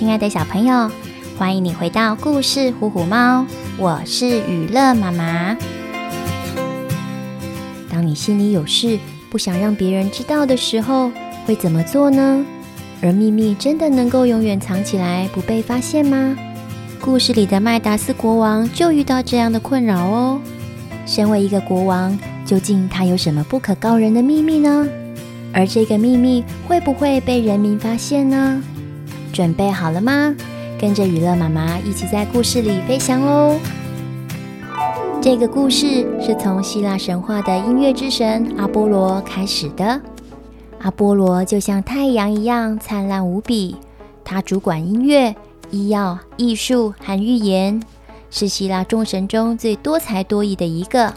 亲爱的小朋友，欢迎你回到故事虎虎猫，我是雨乐妈妈。当你心里有事，不想让别人知道的时候，会怎么做呢？而秘密真的能够永远藏起来，不被发现吗？故事里的麦达斯国王就遇到这样的困扰哦。身为一个国王，究竟他有什么不可告人的秘密呢？而这个秘密会不会被人民发现呢？准备好了吗？跟着娱乐妈妈一起在故事里飞翔喽！这个故事是从希腊神话的音乐之神阿波罗开始的。阿波罗就像太阳一样灿烂无比，他主管音乐、医药、艺术和预言，是希腊众神中最多才多艺的一个。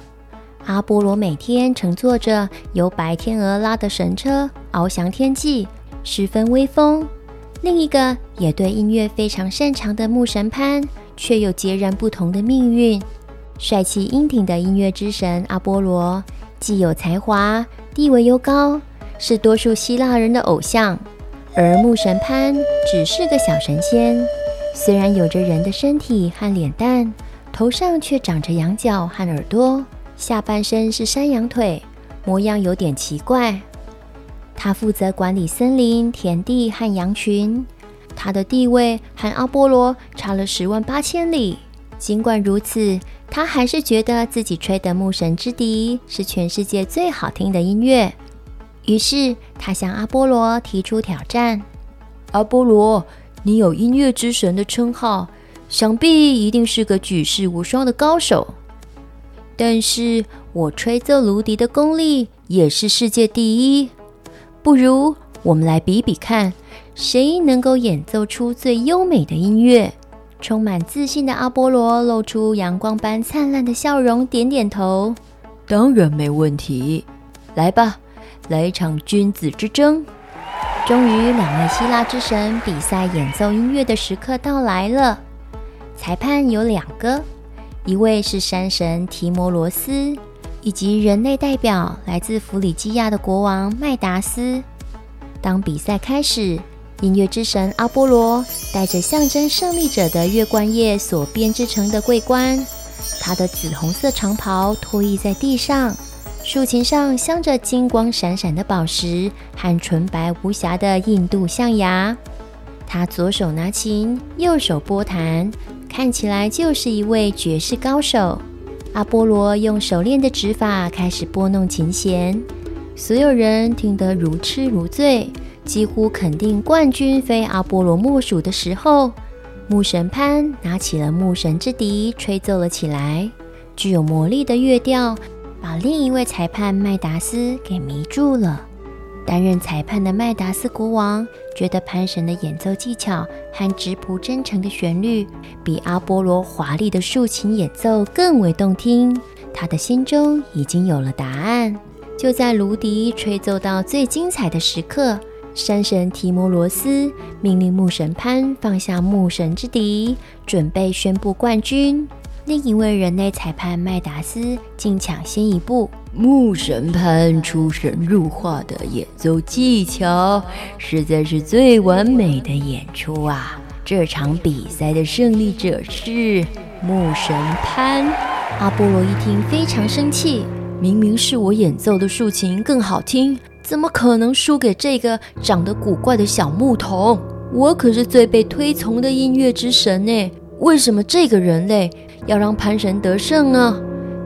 阿波罗每天乘坐着由白天鹅拉的神车翱翔天际，十分威风。另一个也对音乐非常擅长的牧神潘，却有截然不同的命运。帅气英挺的音乐之神阿波罗，既有才华，地位又高，是多数希腊人的偶像。而牧神潘只是个小神仙，虽然有着人的身体和脸蛋，头上却长着羊角和耳朵，下半身是山羊腿，模样有点奇怪。他负责管理森林、田地和羊群。他的地位和阿波罗差了十万八千里。尽管如此，他还是觉得自己吹的牧神之笛是全世界最好听的音乐。于是，他向阿波罗提出挑战：“阿波罗，你有音乐之神的称号，想必一定是个举世无双的高手。但是我吹奏芦笛的功力也是世界第一。”不如我们来比比看，谁能够演奏出最优美的音乐？充满自信的阿波罗露出阳光般灿烂的笑容，点点头：“当然没问题，来吧，来一场君子之争。”终于，两位希腊之神比赛演奏音乐的时刻到来了。裁判有两个，一位是山神提摩罗斯。以及人类代表来自弗里基亚的国王麦达斯。当比赛开始，音乐之神阿波罗带着象征胜利者的月冠叶所编织成的桂冠，他的紫红色长袍拖曳在地上，竖琴上镶着金光闪闪的宝石和纯白无瑕的印度象牙。他左手拿琴，右手拨弹，看起来就是一位绝世高手。阿波罗用熟练的指法开始拨弄琴弦，所有人听得如痴如醉，几乎肯定冠军非阿波罗莫属的时候，牧神潘拿起了牧神之笛，吹奏了起来。具有魔力的乐调把另一位裁判麦达斯给迷住了。担任裁判的麦达斯国王觉得潘神的演奏技巧和质朴真诚的旋律比阿波罗华丽的竖琴演奏更为动听，他的心中已经有了答案。就在芦笛吹奏到最精彩的时刻，山神提摩罗斯命令牧神潘放下牧神之笛，准备宣布冠军。另一位人类裁判麦达斯竟抢先一步。牧神潘出神入化的演奏技巧，实在是最完美的演出啊！这场比赛的胜利者是牧神潘。阿波罗一听非常生气，明明是我演奏的竖琴更好听，怎么可能输给这个长得古怪的小牧童？我可是最被推崇的音乐之神呢！为什么这个人类要让潘神得胜呢？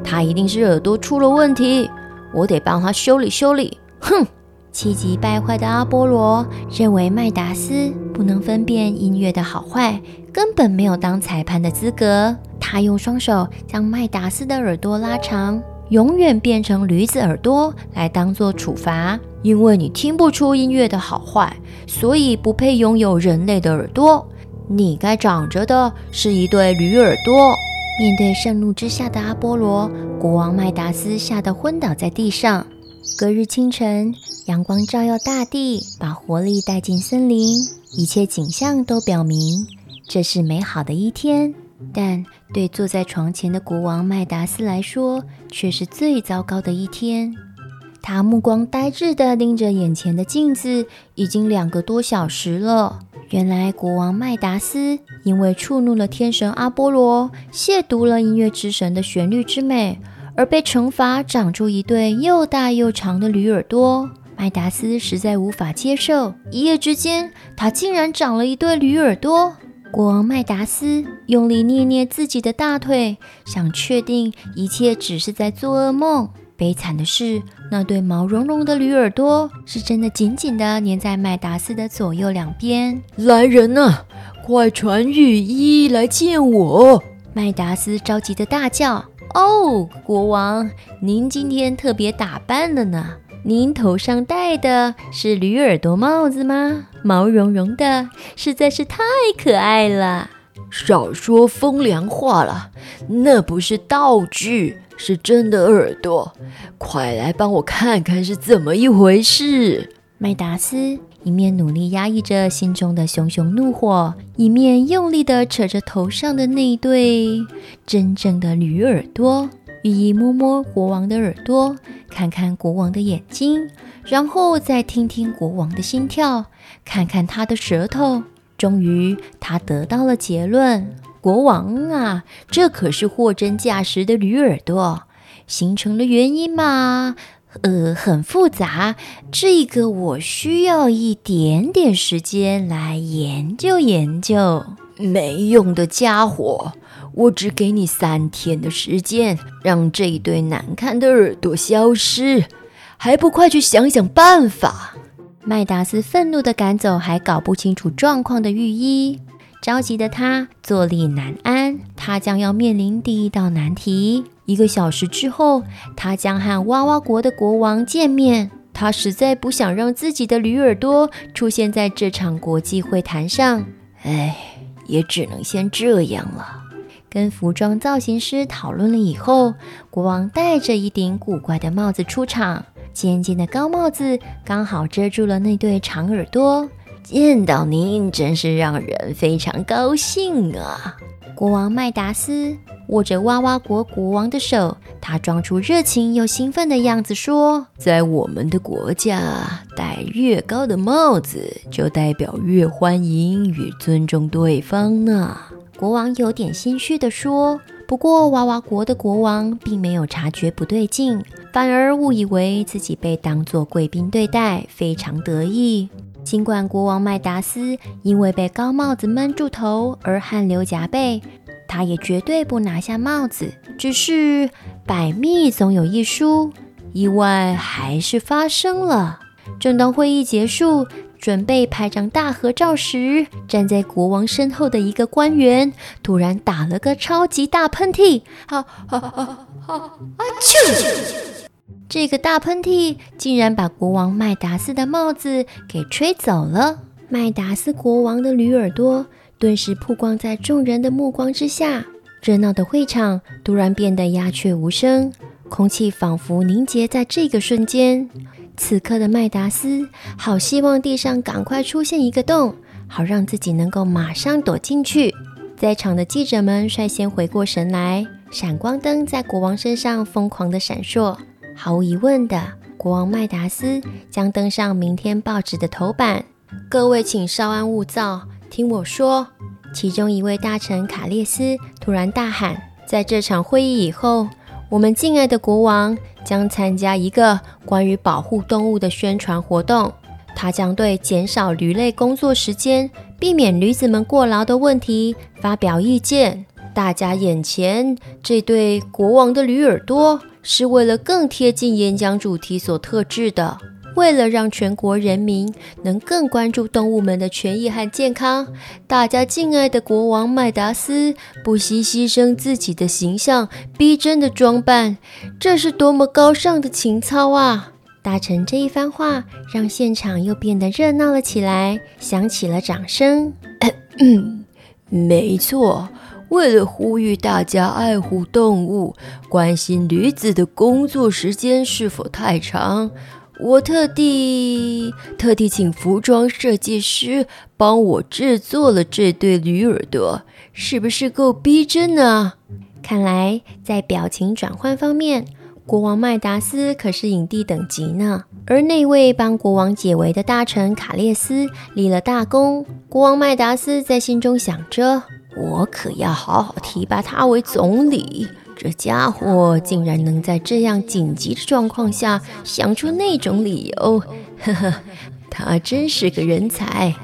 他一定是耳朵出了问题，我得帮他修理修理。哼！气急败坏的阿波罗认为麦达斯不能分辨音乐的好坏，根本没有当裁判的资格。他用双手将麦达斯的耳朵拉长，永远变成驴子耳朵来当做处罚。因为你听不出音乐的好坏，所以不配拥有人类的耳朵。你该长着的是一对驴耳朵。面对盛怒之下的阿波罗，国王麦达斯吓得昏倒在地上。隔日清晨，阳光照耀大地，把活力带进森林，一切景象都表明这是美好的一天。但对坐在床前的国王麦达斯来说，却是最糟糕的一天。他目光呆滞地盯着眼前的镜子，已经两个多小时了。原来国王麦达斯因为触怒了天神阿波罗，亵渎了音乐之神的旋律之美，而被惩罚长出一对又大又长的驴耳朵。麦达斯实在无法接受，一夜之间他竟然长了一对驴耳朵。国王麦达斯用力捏捏自己的大腿，想确定一切只是在做噩梦。悲惨的是，那对毛茸茸的驴耳朵是真的紧紧地粘在麦达斯的左右两边。来人呐，快传御医来见我！麦达斯着急的大叫：“哦，国王，您今天特别打扮了呢？您头上戴的是驴耳朵帽子吗？毛茸茸的，实在是太可爱了。”少说风凉话了，那不是道具。是真的耳朵，快来帮我看看是怎么一回事！麦达斯一面努力压抑着心中的熊熊怒火，一面用力地扯着头上的那对真正的驴耳朵。寓意摸摸国王的耳朵，看看国王的眼睛，然后再听听国王的心跳，看看他的舌头。终于，他得到了结论。国王啊，这可是货真价实的驴耳朵，形成的原因嘛，呃，很复杂。这个我需要一点点时间来研究研究。没用的家伙，我只给你三天的时间，让这一对难看的耳朵消失，还不快去想想办法！麦达斯愤怒地赶走还搞不清楚状况的御医。着急的他坐立难安，他将要面临第一道难题。一个小时之后，他将和娃娃国的国王见面。他实在不想让自己的驴耳朵出现在这场国际会谈上。唉，也只能先这样了。跟服装造型师讨论了以后，国王戴着一顶古怪的帽子出场，尖尖的高帽子刚好遮住了那对长耳朵。见到您真是让人非常高兴啊！国王麦达斯握着娃娃国国王的手，他装出热情又兴奋的样子说：“在我们的国家，戴越高的帽子，就代表越欢迎与尊重对方呢。”国王有点心虚地说。不过，娃娃国的国王并没有察觉不对劲，反而误以为自己被当作贵宾对待，非常得意。尽管国王麦达斯因为被高帽子闷住头而汗流浃背，他也绝对不拿下帽子。只是百密总有一疏，意外还是发生了。正当会议结束，准备拍张大合照时，站在国王身后的一个官员突然打了个超级大喷嚏，啊啊啊啊！啊啾！这个大喷嚏竟然把国王麦达斯的帽子给吹走了。麦达斯国王的驴耳朵顿时曝光在众人的目光之下，热闹的会场突然变得鸦雀无声，空气仿佛凝结在这个瞬间。此刻的麦达斯好希望地上赶快出现一个洞，好让自己能够马上躲进去。在场的记者们率先回过神来，闪光灯在国王身上疯狂的闪烁。毫无疑问的，国王麦达斯将登上明天报纸的头版。各位，请稍安勿躁，听我说。其中一位大臣卡列斯突然大喊：“在这场会议以后，我们敬爱的国王将参加一个关于保护动物的宣传活动。他将对减少驴类工作时间、避免驴子们过劳的问题发表意见。大家眼前这对国王的驴耳朵。”是为了更贴近演讲主题所特制的。为了让全国人民能更关注动物们的权益和健康，大家敬爱的国王麦达斯不惜牺牲自己的形象、逼真的装扮，这是多么高尚的情操啊！大臣这一番话让现场又变得热闹了起来，响起了掌声。没错。为了呼吁大家爱护动物，关心驴子的工作时间是否太长，我特地特地请服装设计师帮我制作了这对驴耳朵，是不是够逼真呢？看来在表情转换方面，国王麦达斯可是影帝等级呢。而那位帮国王解围的大臣卡列斯立了大功，国王麦达斯在心中想着：我可要好好提拔他为总理。这家伙竟然能在这样紧急的状况下想出那种理由，呵呵，他真是个人才。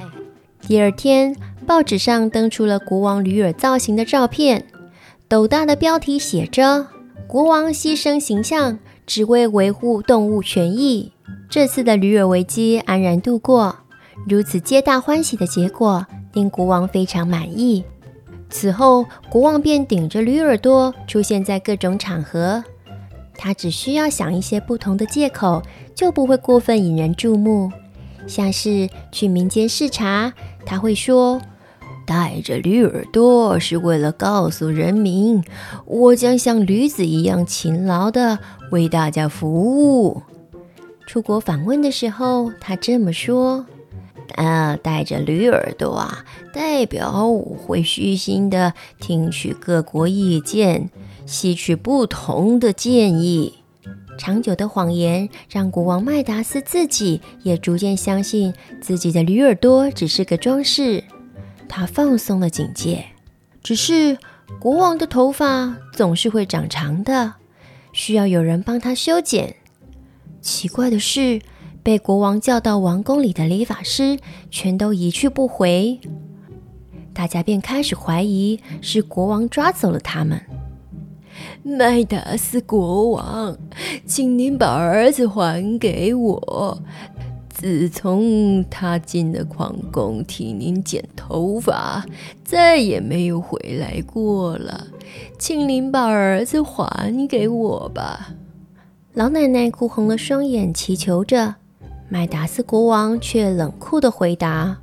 第二天，报纸上登出了国王驴耳造型的照片，斗大的标题写着：“国王牺牲形象，只为维护动物权益。”这次的驴耳危机安然度过，如此皆大欢喜的结果令国王非常满意。此后，国王便顶着驴耳朵出现在各种场合。他只需要想一些不同的借口，就不会过分引人注目。像是去民间视察，他会说：“带着驴耳朵是为了告诉人民，我将像驴子一样勤劳地为大家服务。”出国访问的时候，他这么说。啊，带着驴耳朵啊，代表我会虚心地听取各国意见，吸取不同的建议。长久的谎言让国王麦达斯自己也逐渐相信自己的驴耳朵只是个装饰。他放松了警戒。只是国王的头发总是会长长的，需要有人帮他修剪。奇怪的是。被国王叫到王宫里的理发师全都一去不回，大家便开始怀疑是国王抓走了他们。麦达斯国王，请您把儿子还给我。自从他进了皇宫替您剪头发，再也没有回来过了。请您把儿子还给我吧。老奶奶哭红了双眼，祈求着。麦达斯国王却冷酷的回答：“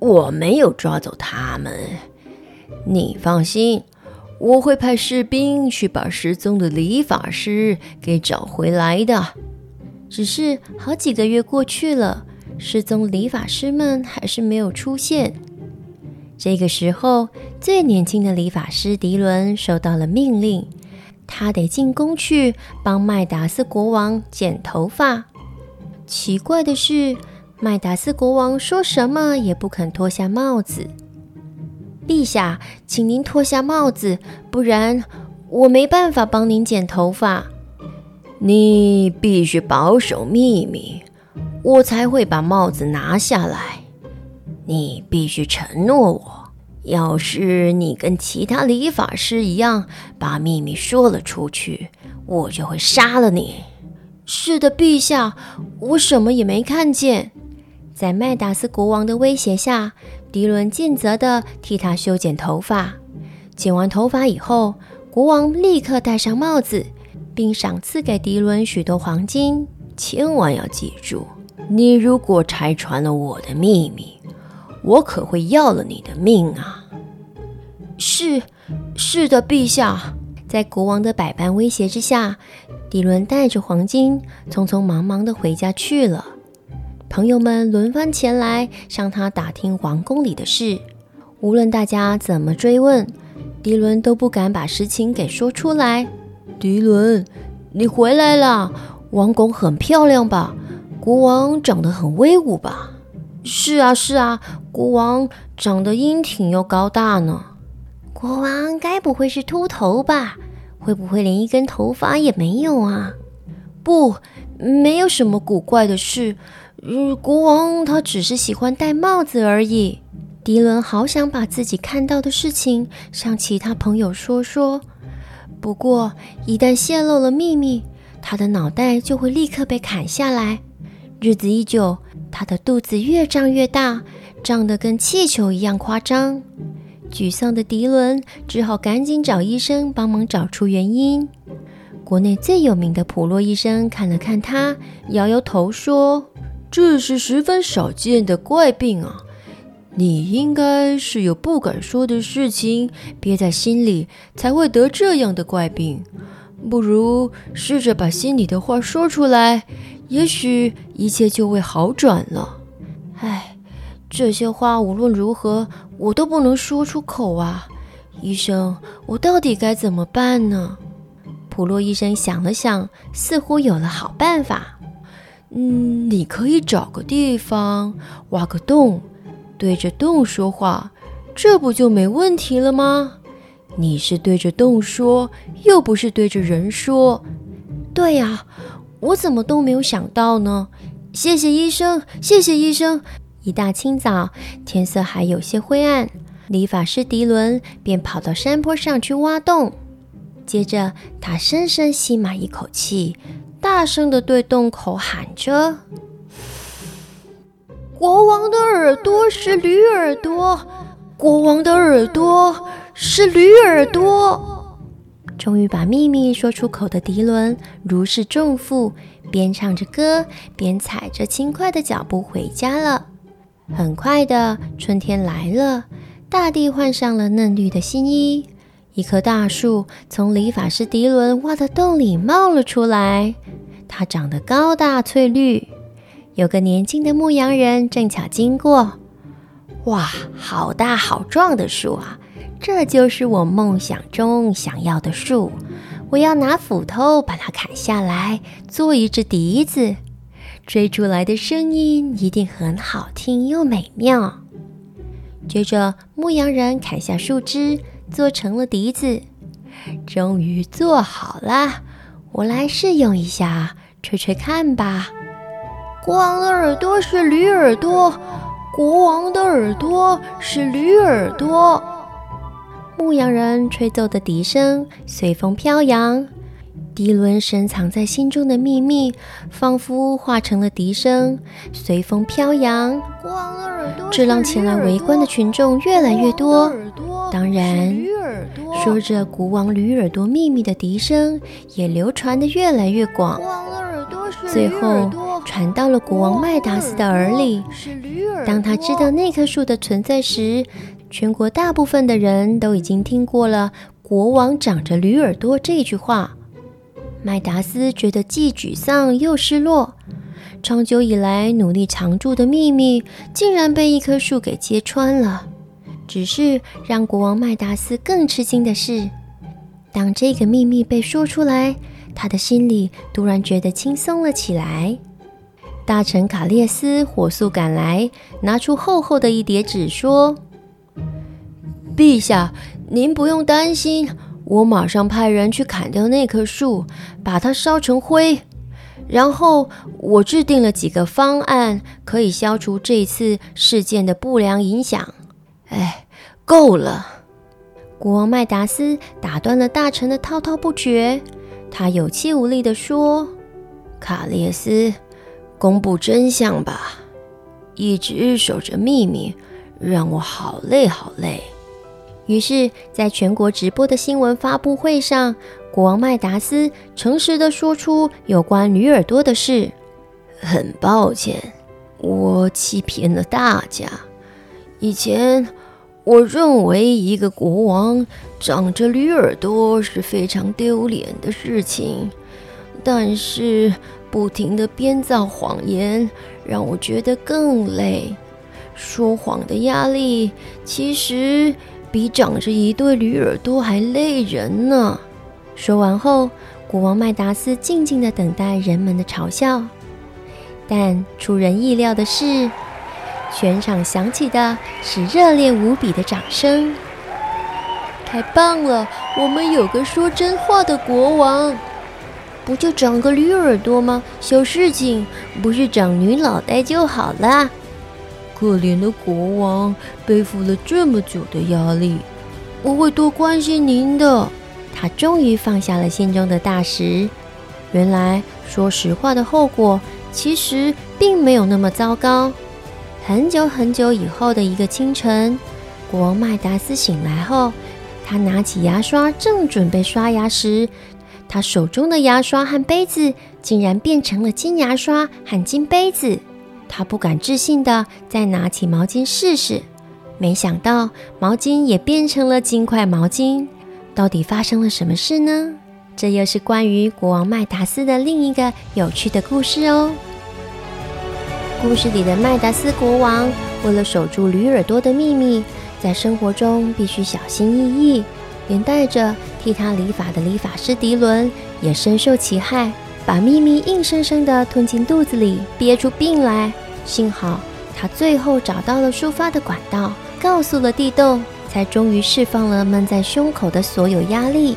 我没有抓走他们，你放心，我会派士兵去把失踪的理发师给找回来的。”只是好几个月过去了，失踪理发师们还是没有出现。这个时候，最年轻的理发师迪伦收到了命令，他得进宫去帮麦达斯国王剪头发。奇怪的是，麦达斯国王说什么也不肯脱下帽子。陛下，请您脱下帽子，不然我没办法帮您剪头发。你必须保守秘密，我才会把帽子拿下来。你必须承诺我，要是你跟其他理发师一样把秘密说了出去，我就会杀了你。是的，陛下，我什么也没看见。在麦达斯国王的威胁下，迪伦尽责地替他修剪头发。剪完头发以后，国王立刻戴上帽子，并赏赐给迪伦许多黄金。千万要记住，你如果拆穿了我的秘密，我可会要了你的命啊！是，是的，陛下。在国王的百般威胁之下，迪伦带着黄金，匆匆忙忙地回家去了。朋友们轮番前来向他打听王宫里的事，无论大家怎么追问，迪伦都不敢把实情给说出来。迪伦，你回来了，王宫很漂亮吧？国王长得很威武吧？是啊，是啊，国王长得英挺又高大呢。国王该不会是秃头吧？会不会连一根头发也没有啊？不，没有什么古怪的事。嗯，国王他只是喜欢戴帽子而已。迪伦好想把自己看到的事情向其他朋友说说，不过一旦泄露了秘密，他的脑袋就会立刻被砍下来。日子一久，他的肚子越胀越大，胀得跟气球一样夸张。沮丧的迪伦只好赶紧找医生帮忙找出原因。国内最有名的普洛医生看了看他，摇摇头说：“这是十分少见的怪病啊！你应该是有不敢说的事情憋在心里，才会得这样的怪病。不如试着把心里的话说出来，也许一切就会好转了。”唉。这些话无论如何我都不能说出口啊！医生，我到底该怎么办呢？普洛医生想了想，似乎有了好办法。嗯，你可以找个地方挖个洞，对着洞说话，这不就没问题了吗？你是对着洞说，又不是对着人说。对呀，我怎么都没有想到呢？谢谢医生，谢谢医生。一大清早，天色还有些灰暗，理发师迪伦便跑到山坡上去挖洞。接着，他深深吸满一口气，大声地对洞口喊着：“国王的耳朵是驴耳朵，国王的耳朵是驴耳朵。”终于把秘密说出口的迪伦如释重负，边唱着歌，边踩着轻快的脚步回家了。很快的，春天来了，大地换上了嫩绿的新衣。一棵大树从理发师迪伦挖的洞里冒了出来，它长得高大翠绿。有个年轻的牧羊人正巧经过，哇，好大好壮的树啊！这就是我梦想中想要的树。我要拿斧头把它砍下来，做一只笛子。吹出来的声音一定很好听又美妙。接着，牧羊人砍下树枝，做成了笛子。终于做好了，我来试用一下，吹吹看吧。国王的耳朵是驴耳朵，国王的耳朵是驴耳朵。牧羊人吹奏的笛声随风飘扬。迪伦深藏在心中的秘密，仿佛化成了笛声，随风飘扬。这让前来围观的群众越来越多。当然，说着国王驴耳朵秘密的笛声也流传的越来越广。最后传到了国王麦达斯的耳里。当他知道那棵树的存在时，全国大部分的人都已经听过了“国王长着驴耳朵”这句话。麦达斯觉得既沮丧又失落，长久以来努力藏住的秘密竟然被一棵树给揭穿了。只是让国王麦达斯更吃惊的是，当这个秘密被说出来，他的心里突然觉得轻松了起来。大臣卡列斯火速赶来，拿出厚厚的一叠纸，说：“陛下，您不用担心。”我马上派人去砍掉那棵树，把它烧成灰。然后我制定了几个方案，可以消除这次事件的不良影响。哎，够了！国王麦达斯打断了大臣的滔滔不绝，他有气无力地说：“卡列斯，公布真相吧！一直守着秘密，让我好累好累。”于是，在全国直播的新闻发布会上，国王麦达斯诚实地说出有关驴耳朵的事。很抱歉，我欺骗了大家。以前，我认为一个国王长着驴耳朵是非常丢脸的事情，但是不停地编造谎言，让我觉得更累。说谎的压力，其实……比长着一对驴耳朵还累人呢。说完后，国王麦达斯静静地等待人们的嘲笑。但出人意料的是，全场响起的是热烈无比的掌声。太棒了！我们有个说真话的国王。不就长个驴耳朵吗？小事情，不是长驴脑袋就好了。可怜的国王背负了这么久的压力，我会多关心您的。他终于放下了心中的大石。原来说实话的后果其实并没有那么糟糕。很久很久以后的一个清晨，国王麦达斯醒来后，他拿起牙刷正准备刷牙时，他手中的牙刷和杯子竟然变成了金牙刷和金杯子。他不敢置信地再拿起毛巾试试，没想到毛巾也变成了金块毛巾。到底发生了什么事呢？这又是关于国王麦达斯的另一个有趣的故事哦。故事里的麦达斯国王为了守住驴耳朵的秘密，在生活中必须小心翼翼，连带着替他理发的理发师迪伦也深受其害，把秘密硬生生地吞进肚子里，憋出病来。幸好他最后找到了抒发的管道，告诉了地洞，才终于释放了闷在胸口的所有压力。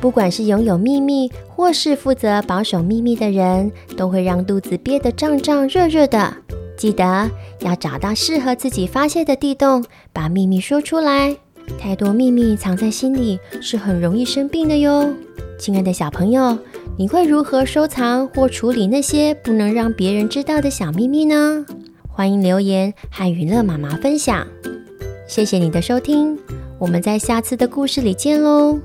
不管是拥有秘密，或是负责保守秘密的人，都会让肚子憋得胀胀热热的。记得要找到适合自己发泄的地洞，把秘密说出来。太多秘密藏在心里，是很容易生病的哟。亲爱的小朋友，你会如何收藏或处理那些不能让别人知道的小秘密呢？欢迎留言和娱乐妈妈分享。谢谢你的收听，我们在下次的故事里见喽。